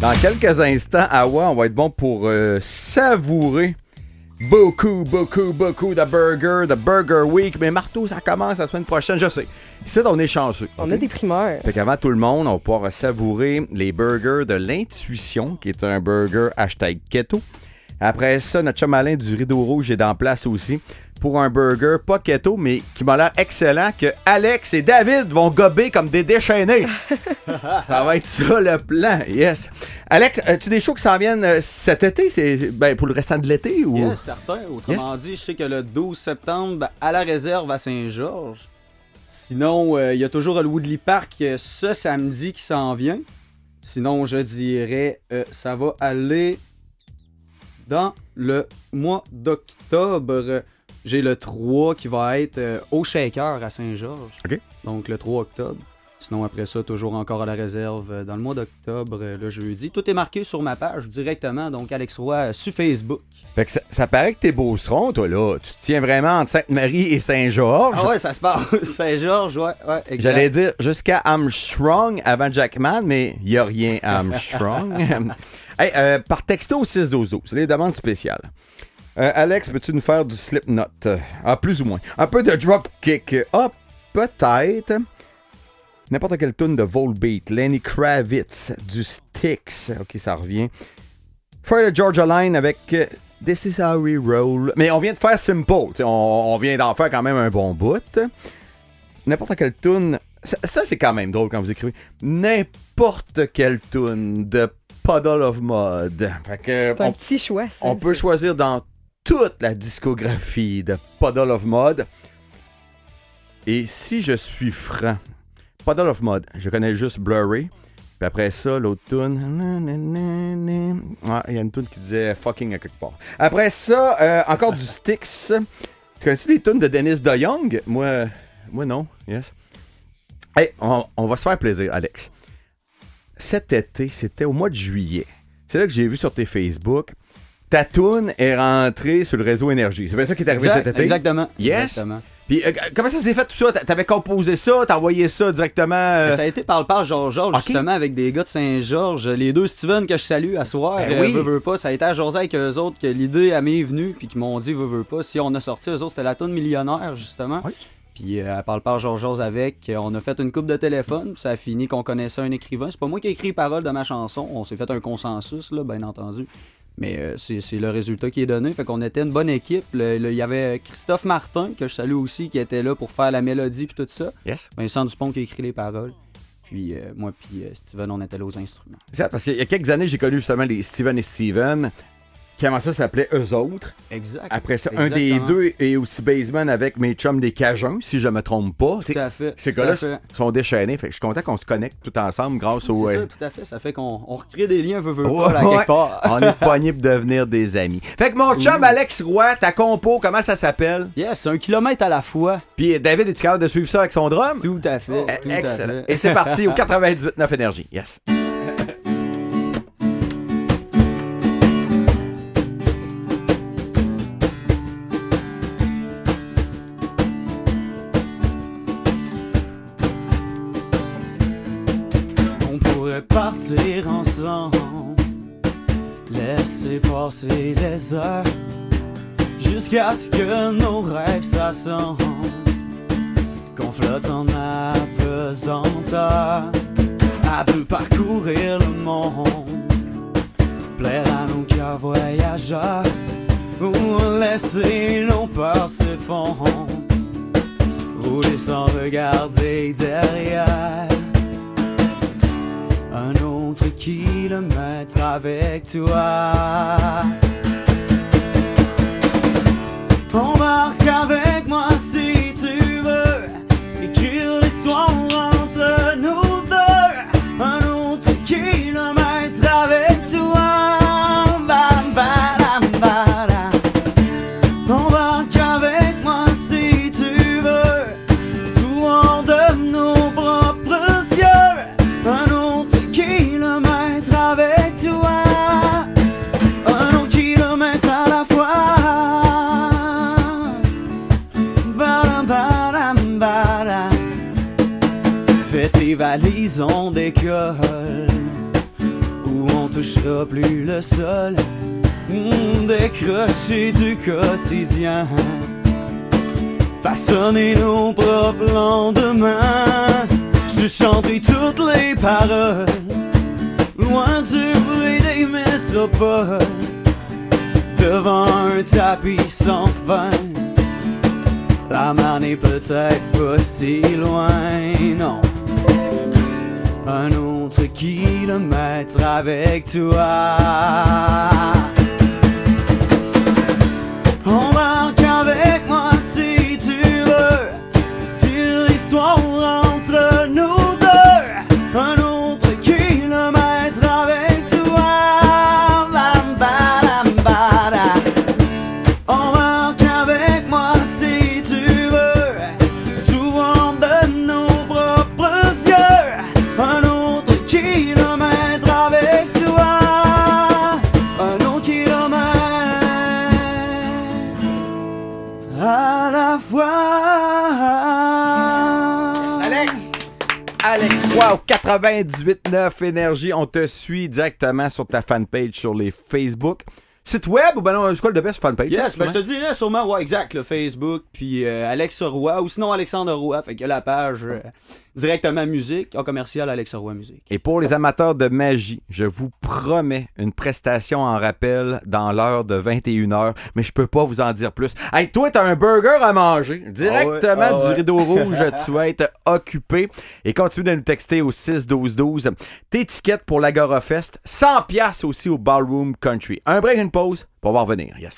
Dans quelques instants, Awa, on va être bon pour euh, savourer beaucoup, beaucoup, beaucoup de burgers, de Burger Week. Mais Marteau, ça commence la semaine prochaine, je sais. Ici, on est chanceux. On a des primeurs. Fait qu'avant tout le monde, on va pouvoir savourer les burgers de l'intuition, qui est un burger hashtag keto. Après ça, notre chum Alain du Rideau Rouge est en place aussi pour un burger pas keto, mais qui m'a l'air excellent, que Alex et David vont gober comme des déchaînés. ça va être ça le plan, yes. Alex, as-tu des shows qui s'en viennent euh, cet été? C'est ben, pour le restant de l'été? ou? Yes, certain. Autrement dit, je sais que le 12 septembre, ben, à la réserve à Saint-Georges. Sinon, euh, il y a toujours le Woodley Park euh, ce samedi qui s'en vient. Sinon, je dirais, euh, ça va aller dans le mois d'octobre. J'ai le 3 qui va être euh, au Shaker à Saint-Georges. OK. Donc le 3 octobre. Sinon, après ça, toujours encore à la réserve euh, dans le mois d'octobre, euh, le jeudi. Tout est marqué sur ma page directement, donc Alex Roy euh, sur Facebook. Fait que ça, ça paraît que t'es beauceron, toi, là. Tu te tiens vraiment entre Sainte-Marie et Saint-Georges. Ah ouais, ça se passe. Saint-Georges, ouais, ouais. J'allais dire jusqu'à Armstrong avant Jackman, mais il n'y a rien à Armstrong. hey, euh, par texto au 6-12-12, les demandes spéciales. Euh, Alex, peux-tu nous faire du slipknot? Ah, plus ou moins. Un peu de dropkick. Ah, peut-être. N'importe quelle tune de Volbeat. Lenny Kravitz, du Styx. Ok, ça revient. Le Georgia Line avec euh, This is how we roll. Mais on vient de faire Simple. On, on vient d'en faire quand même un bon bout. N'importe quelle tune. Ça, ça, c'est quand même drôle quand vous écrivez. N'importe quelle tune de Puddle of Mud. C'est un petit choix, ça. on peut choisir dans toute la discographie de Puddle of Mud. Et si je suis franc, Puddle of Mud, je connais juste Blurry. Puis après ça, l'autre tune. Ah, il y a une tune qui disait fucking à quelque part. Après ça, euh, encore du Styx. Tu connais-tu des tunes de Dennis DeYoung? Moi, moi non. Yes. Hey, on, on va se faire plaisir, Alex. Cet été, c'était au mois de juillet. C'est là que j'ai vu sur tes Facebook. Ta toune est rentrée sur le réseau Énergie. C'est bien ça qui est arrivé Exact- cet été? Exactement. Yes. Exactement. Puis euh, comment ça s'est fait tout ça? T'a- T'avais composé ça, t'as envoyé ça directement. euh, Ça a été par le par Georges-Georges, Ok. justement, avec des gars de Saint-Georges. Les deux Steven que je salue à soir, Ben euh, oui. veux, veux pas. Ça a été à José avec eux autres que l'idée à m'est venue, puis qui m'ont dit, veux, veux pas. Si on a sorti, eux autres, c'était la tonne millionnaire, justement. Oui. Puis euh, par le par Georges avec, on a fait une coupe de téléphone, puis ça a fini qu'on connaissait un écrivain. C'est pas moi qui ai écrit les paroles de ma chanson, on s'est fait un consensus, là, bien entendu. Mais euh, c'est le résultat qui est donné. Fait qu'on était une bonne équipe. Il y avait Christophe Martin, que je salue aussi, qui était là pour faire la mélodie puis tout ça. Yes. Vincent Dupont qui a écrit les paroles. Puis euh, moi puis euh, Steven, on était là aux instruments. C'est ça, parce qu'il y a quelques années, j'ai connu justement les Steven et Steven. Avant ça s'appelait Eux autres? Exact. Après ça, un des deux est aussi baseman avec mes chums des Cajuns, si je me trompe pas. Tout à fait. Ces gars-là sont déchaînés. Fait que je suis content qu'on se connecte tout ensemble grâce C'est au. ça, euh, tout à fait. Ça fait qu'on on recrée des liens, veut, veut Ouais, pas, là, ouais. quelque part. On est poignés pour devenir des amis. Fait que mon chum Alex Roy, ta compo, comment ça s'appelle? Yes, c'est un kilomètre à la fois. Puis David, es-tu capable de suivre ça avec son drum? Tout à fait. Eh, tout à Excellent. fait. Et c'est parti au 98.9 Énergie. Yes. Partir ensemble, laisser passer les heures, jusqu'à ce que nos rêves s'assemblent, qu'on flotte en apesanteur, à deux parcourir le monde, plaire à nos cœurs voyageurs, ou laisser nos peurs s'effondrer, rouler sans regarder derrière un autre kilomètre avec toi. Embarque avec moi si tu veux, écrire l'histoire entre nous deux. Un autre kilomètre valises, on décolle. où on touchera plus le sol. Hmm, décrocher du quotidien. Façonner nos propres lendemains. Je chanterai toutes les paroles. Loin du bruit des métropoles. Devant un tapis sans fin. La main n'est peut-être pas si loin, non. Un autre kilomètre avec toi. Kilomètre avec toi. Un autre kilomètre à la fois. Alex! Alex au 98.9 Énergie. On te suit directement sur ta fanpage sur les Facebook. Site web ou ben non, c'est quoi le best fanpage? Yes, ben hein, je te dirais sûrement, ouais, exact, le Facebook, puis euh, Alex Roy, ou sinon Alexandre Roy, fait qu'il y a la page euh, directement musique, en commercial Alex Roy Musique. Et pour les amateurs de magie, je vous promets une prestation en rappel dans l'heure de 21h, mais je peux pas vous en dire plus. Hey, toi, t'as un burger à manger. Directement Ah ouais, ah du ouais. rideau rouge, tu vas être occupé. Et continue de nous texter au 6-12-12. Tes tickets pour l'Agora Fest, 100$ piastres aussi au Ballroom Country. Un break, une pause, pour voir revenir. Yes.